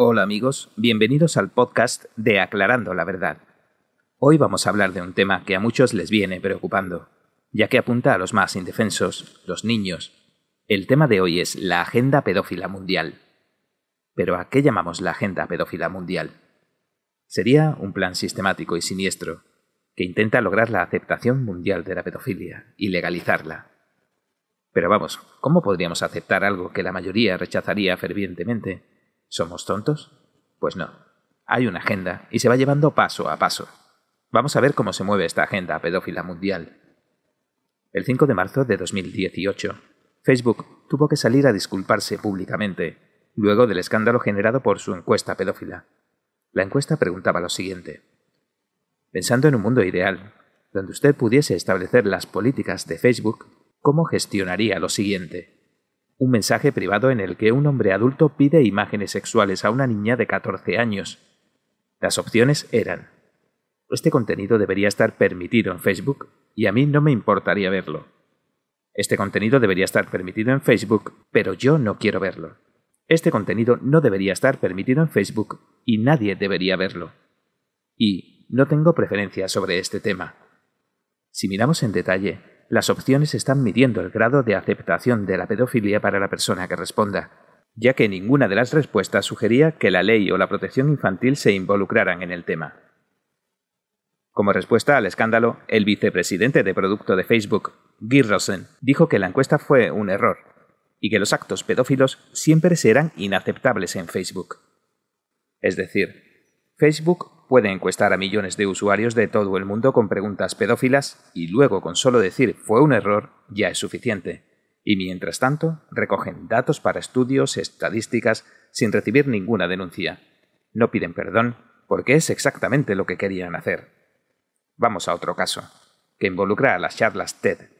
Hola amigos, bienvenidos al podcast de Aclarando la Verdad. Hoy vamos a hablar de un tema que a muchos les viene preocupando, ya que apunta a los más indefensos, los niños. El tema de hoy es la Agenda Pedófila Mundial. Pero ¿a qué llamamos la Agenda Pedófila Mundial? Sería un plan sistemático y siniestro que intenta lograr la aceptación mundial de la pedofilia y legalizarla. Pero vamos, ¿cómo podríamos aceptar algo que la mayoría rechazaría fervientemente ¿Somos tontos? Pues no. Hay una agenda y se va llevando paso a paso. Vamos a ver cómo se mueve esta agenda pedófila mundial. El 5 de marzo de 2018, Facebook tuvo que salir a disculparse públicamente, luego del escándalo generado por su encuesta pedófila. La encuesta preguntaba lo siguiente. Pensando en un mundo ideal, donde usted pudiese establecer las políticas de Facebook, ¿cómo gestionaría lo siguiente? Un mensaje privado en el que un hombre adulto pide imágenes sexuales a una niña de 14 años. Las opciones eran, este contenido debería estar permitido en Facebook y a mí no me importaría verlo. Este contenido debería estar permitido en Facebook, pero yo no quiero verlo. Este contenido no debería estar permitido en Facebook y nadie debería verlo. Y no tengo preferencia sobre este tema. Si miramos en detalle, las opciones están midiendo el grado de aceptación de la pedofilia para la persona que responda, ya que ninguna de las respuestas sugería que la ley o la protección infantil se involucraran en el tema. Como respuesta al escándalo, el vicepresidente de producto de Facebook, Guy Rosen, dijo que la encuesta fue un error y que los actos pedófilos siempre serán inaceptables en Facebook. Es decir, Facebook puede encuestar a millones de usuarios de todo el mundo con preguntas pedófilas y luego con solo decir fue un error ya es suficiente. Y mientras tanto, recogen datos para estudios, estadísticas, sin recibir ninguna denuncia. No piden perdón porque es exactamente lo que querían hacer. Vamos a otro caso, que involucra a las charlas TED.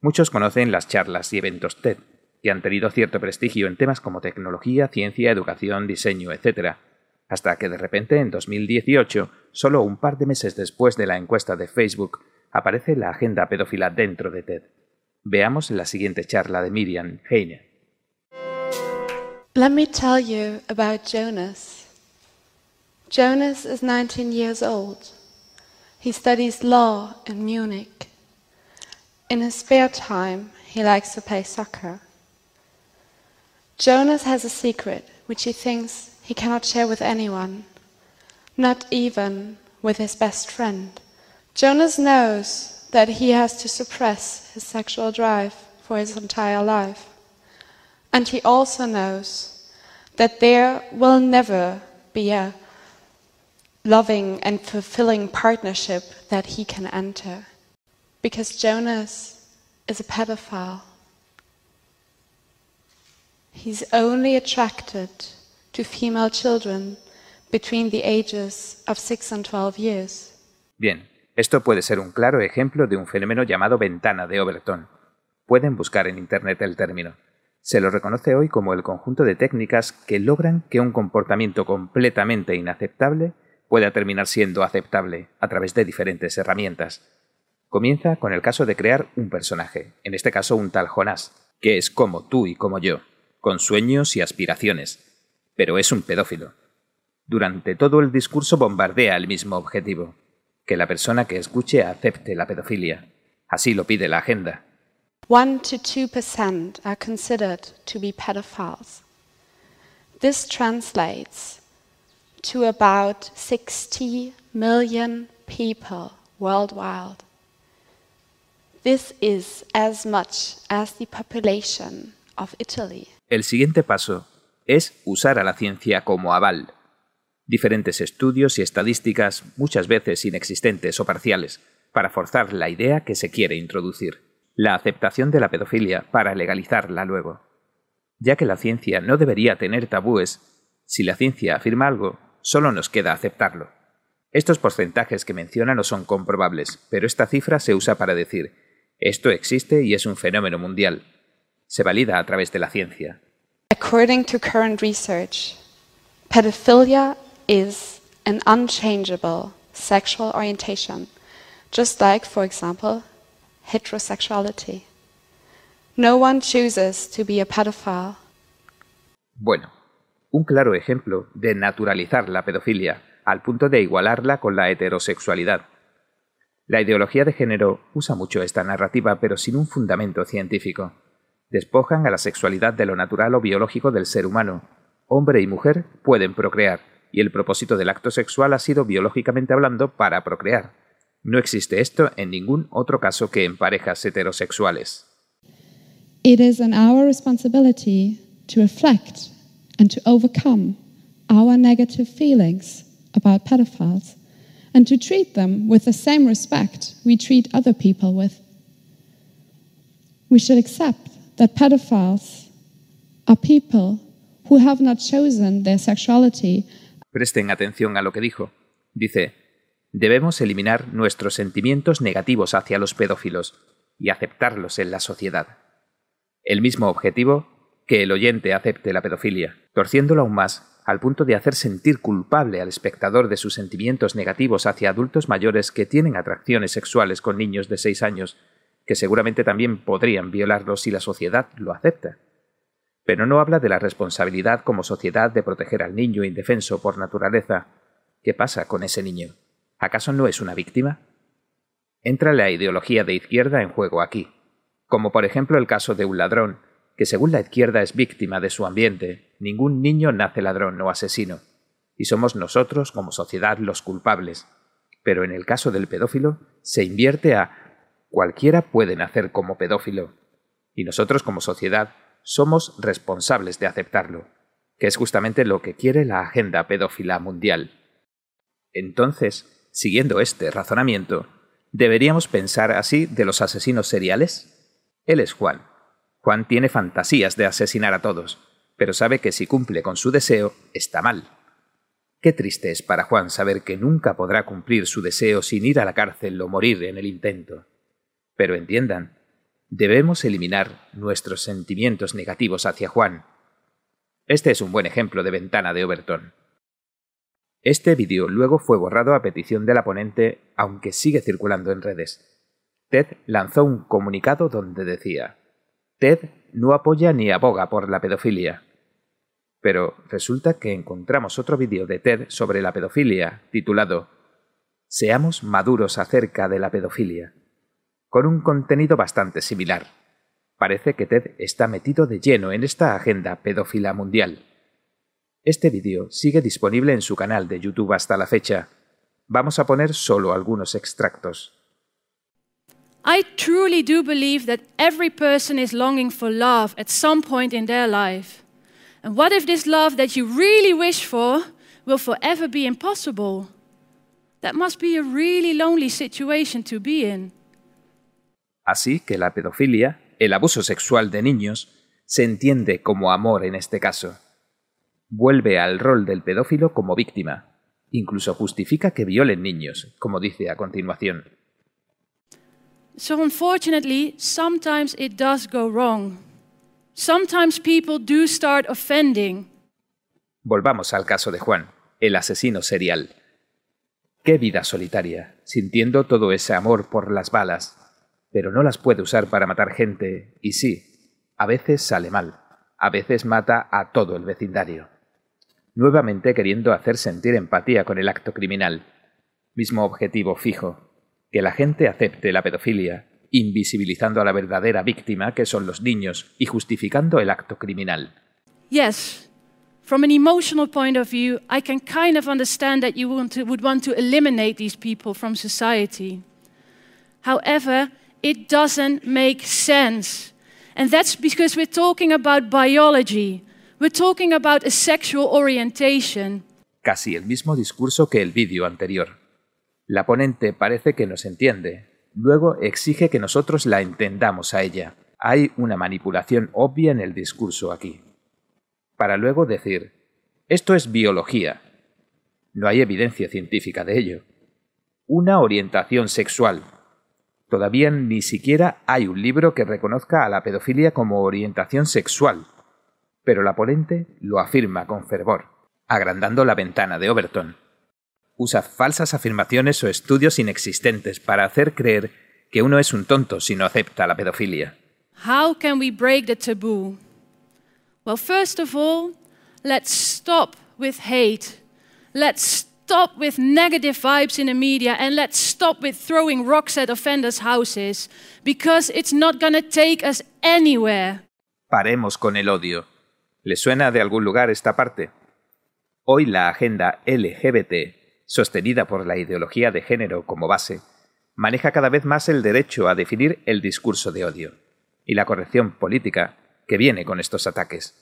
Muchos conocen las charlas y eventos TED, que han tenido cierto prestigio en temas como tecnología, ciencia, educación, diseño, etc hasta que de repente en 2018, solo un par de meses después de la encuesta de Facebook, aparece la agenda pedófila dentro de TED. Veamos la siguiente charla de Miriam Heine. Let me tell you about Jonas. Jonas is 19 years old. He studies law in Munich. In his spare time, he likes to play soccer. Jonas has a secret which he thinks he cannot share with anyone, not even with his best friend. Jonas knows that he has to suppress his sexual drive for his entire life. And he also knows that there will never be a loving and fulfilling partnership that he can enter. Because Jonas is a pedophile. He's only attracted female children between the ages of and 12 years. Bien, esto puede ser un claro ejemplo de un fenómeno llamado ventana de Overton. Pueden buscar en Internet el término. Se lo reconoce hoy como el conjunto de técnicas que logran que un comportamiento completamente inaceptable pueda terminar siendo aceptable a través de diferentes herramientas. Comienza con el caso de crear un personaje, en este caso un tal Jonás, que es como tú y como yo, con sueños y aspiraciones, pero es un pedófilo. Durante todo el discurso bombardea el mismo objetivo, que la persona que escuche acepte la pedofilia. Así lo pide la agenda. 1 to 2% are considered to be pedophiles. This translates to about 60 million people worldwide. This is as much as the population of Italy. El siguiente paso es usar a la ciencia como aval. Diferentes estudios y estadísticas, muchas veces inexistentes o parciales, para forzar la idea que se quiere introducir, la aceptación de la pedofilia para legalizarla luego. Ya que la ciencia no debería tener tabúes, si la ciencia afirma algo, solo nos queda aceptarlo. Estos porcentajes que menciona no son comprobables, pero esta cifra se usa para decir, esto existe y es un fenómeno mundial. Se valida a través de la ciencia. According to current research, pedophilia is an unchangeable sexual orientation, just like, for example, heterosexuality. No one chooses to be a pedophile. Bueno, un claro ejemplo de naturalizar la pedofilia, al punto de igualarla con la heterosexualidad. La ideología de género usa mucho esta narrativa, pero sin un fundamento científico. Despojan a la sexualidad de lo natural o biológico del ser humano. Hombre y mujer pueden procrear, y el propósito del acto sexual ha sido biológicamente hablando para procrear. No existe esto en ningún otro caso que en parejas heterosexuales. It is our responsibility to reflect and to overcome our negative feelings about pedophiles and to treat them with the same respect we treat other people with. We should accept that pedophiles are people who have not chosen their sexuality. Presten atención a lo que dijo. Dice, debemos eliminar nuestros sentimientos negativos hacia los pedófilos y aceptarlos en la sociedad. El mismo objetivo que el oyente acepte la pedofilia, torciéndolo aún más al punto de hacer sentir culpable al espectador de sus sentimientos negativos hacia adultos mayores que tienen atracciones sexuales con niños de seis años, que seguramente también podrían violarlos si la sociedad lo acepta. Pero no habla de la responsabilidad como sociedad de proteger al niño indefenso por naturaleza. ¿Qué pasa con ese niño? ¿Acaso no es una víctima? Entra la ideología de izquierda en juego aquí, como por ejemplo el caso de un ladrón que según la izquierda es víctima de su ambiente, ningún niño nace ladrón o asesino, y somos nosotros como sociedad los culpables. Pero en el caso del pedófilo se invierte a cualquiera puede nacer como pedófilo, y nosotros como sociedad somos responsables de aceptarlo, que es justamente lo que quiere la agenda pedófila mundial. Entonces, siguiendo este razonamiento, ¿deberíamos pensar así de los asesinos seriales? Él es Juan, Juan tiene fantasías de asesinar a todos, pero sabe que si cumple con su deseo, está mal. Qué triste es para Juan saber que nunca podrá cumplir su deseo sin ir a la cárcel o morir en el intento. Pero entiendan, debemos eliminar nuestros sentimientos negativos hacia Juan. Este es un buen ejemplo de ventana de Overton. Este vídeo luego fue borrado a petición de la ponente, aunque sigue circulando en redes. Ted lanzó un comunicado donde decía Ted no apoya ni aboga por la pedofilia. Pero resulta que encontramos otro vídeo de Ted sobre la pedofilia, titulado Seamos maduros acerca de la pedofilia, con un contenido bastante similar. Parece que Ted está metido de lleno en esta agenda pedófila mundial. Este vídeo sigue disponible en su canal de YouTube hasta la fecha. Vamos a poner solo algunos extractos. I truly do believe that every person is longing for love at some point in their life. And what if this love that you really wish for will forever be impossible? That must be a really lonely situation to be in. Así que la pedofilia, el abuso sexual de niños, se entiende como amor en este caso. Vuelve al rol del pedófilo como víctima. Incluso justifica que violen niños, como dice a continuación. So, unfortunately, sometimes it does go wrong. Sometimes people do start offending. Volvamos al caso de Juan, el asesino serial. Qué vida solitaria, sintiendo todo ese amor por las balas, pero no las puede usar para matar gente, y sí, a veces sale mal, a veces mata a todo el vecindario. Nuevamente queriendo hacer sentir empatía con el acto criminal. Mismo objetivo fijo, que la gente acepte la pedofilia, invisibilizando a la verdadera víctima, que son los niños, y justificando el acto criminal. Yes, from an emotional point of view, I can kind of understand that you would want to eliminate these people from society. However, it doesn't make sense. And that's because we're talking about biology. We're talking about a sexual orientation. Casi el mismo discurso que el vídeo anterior. La ponente parece que nos entiende, luego exige que nosotros la entendamos a ella. Hay una manipulación obvia en el discurso aquí. Para luego decir, esto es biología. No hay evidencia científica de ello. Una orientación sexual. Todavía ni siquiera hay un libro que reconozca a la pedofilia como orientación sexual. Pero la ponente lo afirma con fervor, agrandando la ventana de Overton usa falsas afirmaciones o estudios inexistentes para hacer creer que uno es un tonto si no acepta la pedofilia. How can we break the taboo? Well, first of all, let's stop with hate. Let's stop with negative vibes in the media and let's stop with throwing rocks at offenders' houses because it's not going take us anywhere. Paremos con el odio. ¿Le suena de algún lugar esta parte? Hoy la agenda LGBT, sostenida por la ideología de género como base, maneja cada vez más el derecho a definir el discurso de odio y la corrección política que viene con estos ataques.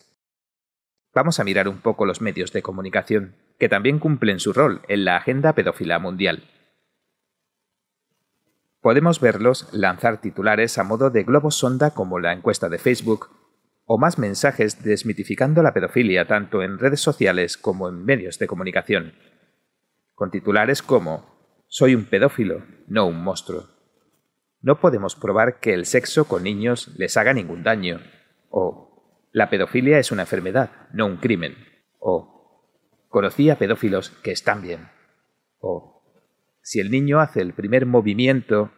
Vamos a mirar un poco los medios de comunicación, que también cumplen su rol en la agenda pedófila mundial. Podemos verlos lanzar titulares a modo de globo sonda como la encuesta de Facebook, o más mensajes desmitificando la pedofilia tanto en redes sociales como en medios de comunicación, con titulares como Soy un pedófilo, no un monstruo. No podemos probar que el sexo con niños les haga ningún daño, o la pedofilia es una enfermedad, no un crimen. O conocí a pedófilos que están bien. O si el niño hace el primer movimiento.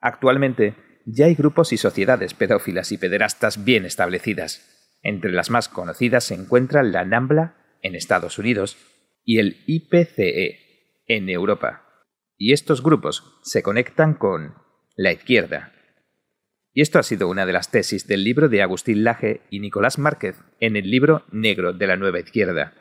Actualmente ya hay grupos y sociedades pedófilas y pederastas bien establecidas. Entre las más conocidas se encuentran la NAMBLA en Estados Unidos y el IPCE en Europa. Y estos grupos se conectan con la izquierda, y esto ha sido una de las tesis del libro de Agustín Laje y Nicolás Márquez en el libro Negro de la Nueva Izquierda.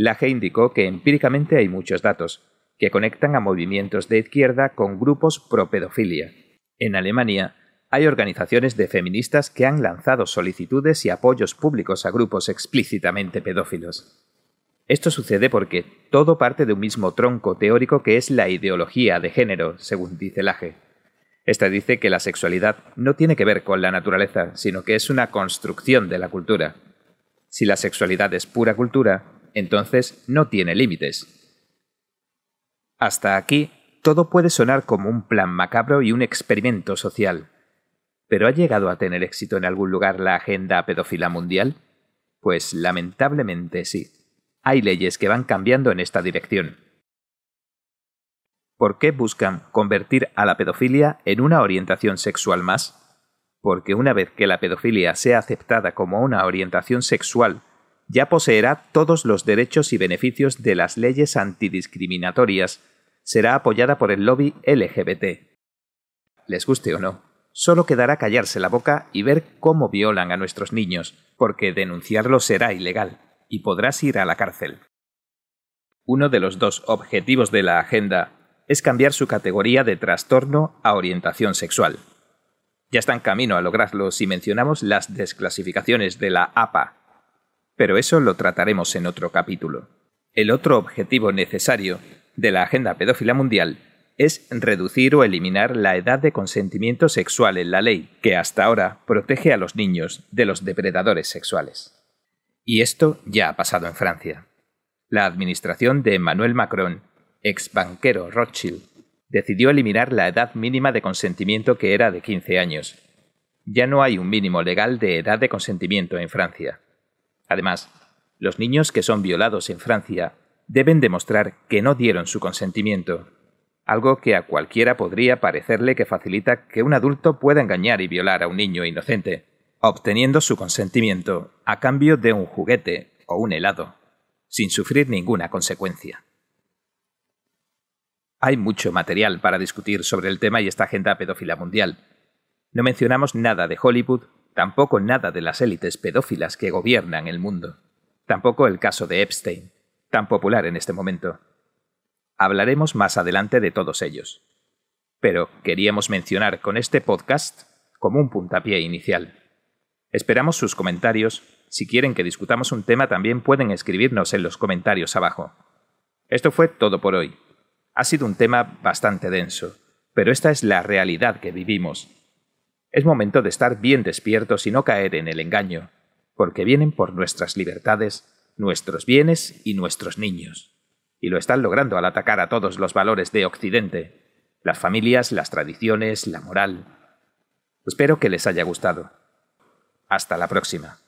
Laje indicó que empíricamente hay muchos datos que conectan a movimientos de izquierda con grupos pro pedofilia. En Alemania hay organizaciones de feministas que han lanzado solicitudes y apoyos públicos a grupos explícitamente pedófilos. Esto sucede porque todo parte de un mismo tronco teórico que es la ideología de género, según dice Laje. Esta dice que la sexualidad no tiene que ver con la naturaleza, sino que es una construcción de la cultura. Si la sexualidad es pura cultura, entonces no tiene límites. Hasta aquí, todo puede sonar como un plan macabro y un experimento social. ¿Pero ha llegado a tener éxito en algún lugar la agenda pedófila mundial? Pues lamentablemente sí. Hay leyes que van cambiando en esta dirección. ¿Por qué buscan convertir a la pedofilia en una orientación sexual más? Porque una vez que la pedofilia sea aceptada como una orientación sexual, ya poseerá todos los derechos y beneficios de las leyes antidiscriminatorias, será apoyada por el lobby LGBT. Les guste o no, solo quedará callarse la boca y ver cómo violan a nuestros niños, porque denunciarlo será ilegal y podrás ir a la cárcel. Uno de los dos objetivos de la agenda es cambiar su categoría de trastorno a orientación sexual. Ya está en camino a lograrlo si mencionamos las desclasificaciones de la APA, pero eso lo trataremos en otro capítulo. El otro objetivo necesario de la Agenda Pedófila Mundial es reducir o eliminar la edad de consentimiento sexual en la ley, que hasta ahora protege a los niños de los depredadores sexuales. Y esto ya ha pasado en Francia. La administración de Emmanuel Macron ex banquero Rothschild, decidió eliminar la edad mínima de consentimiento que era de 15 años. Ya no hay un mínimo legal de edad de consentimiento en Francia. Además, los niños que son violados en Francia deben demostrar que no dieron su consentimiento, algo que a cualquiera podría parecerle que facilita que un adulto pueda engañar y violar a un niño inocente, obteniendo su consentimiento a cambio de un juguete o un helado, sin sufrir ninguna consecuencia. Hay mucho material para discutir sobre el tema y esta agenda pedófila mundial. No mencionamos nada de Hollywood, tampoco nada de las élites pedófilas que gobiernan el mundo, tampoco el caso de Epstein, tan popular en este momento. Hablaremos más adelante de todos ellos. Pero queríamos mencionar con este podcast como un puntapié inicial. Esperamos sus comentarios. Si quieren que discutamos un tema también pueden escribirnos en los comentarios abajo. Esto fue todo por hoy. Ha sido un tema bastante denso, pero esta es la realidad que vivimos. Es momento de estar bien despiertos y no caer en el engaño, porque vienen por nuestras libertades, nuestros bienes y nuestros niños. Y lo están logrando al atacar a todos los valores de Occidente, las familias, las tradiciones, la moral. Espero que les haya gustado. Hasta la próxima.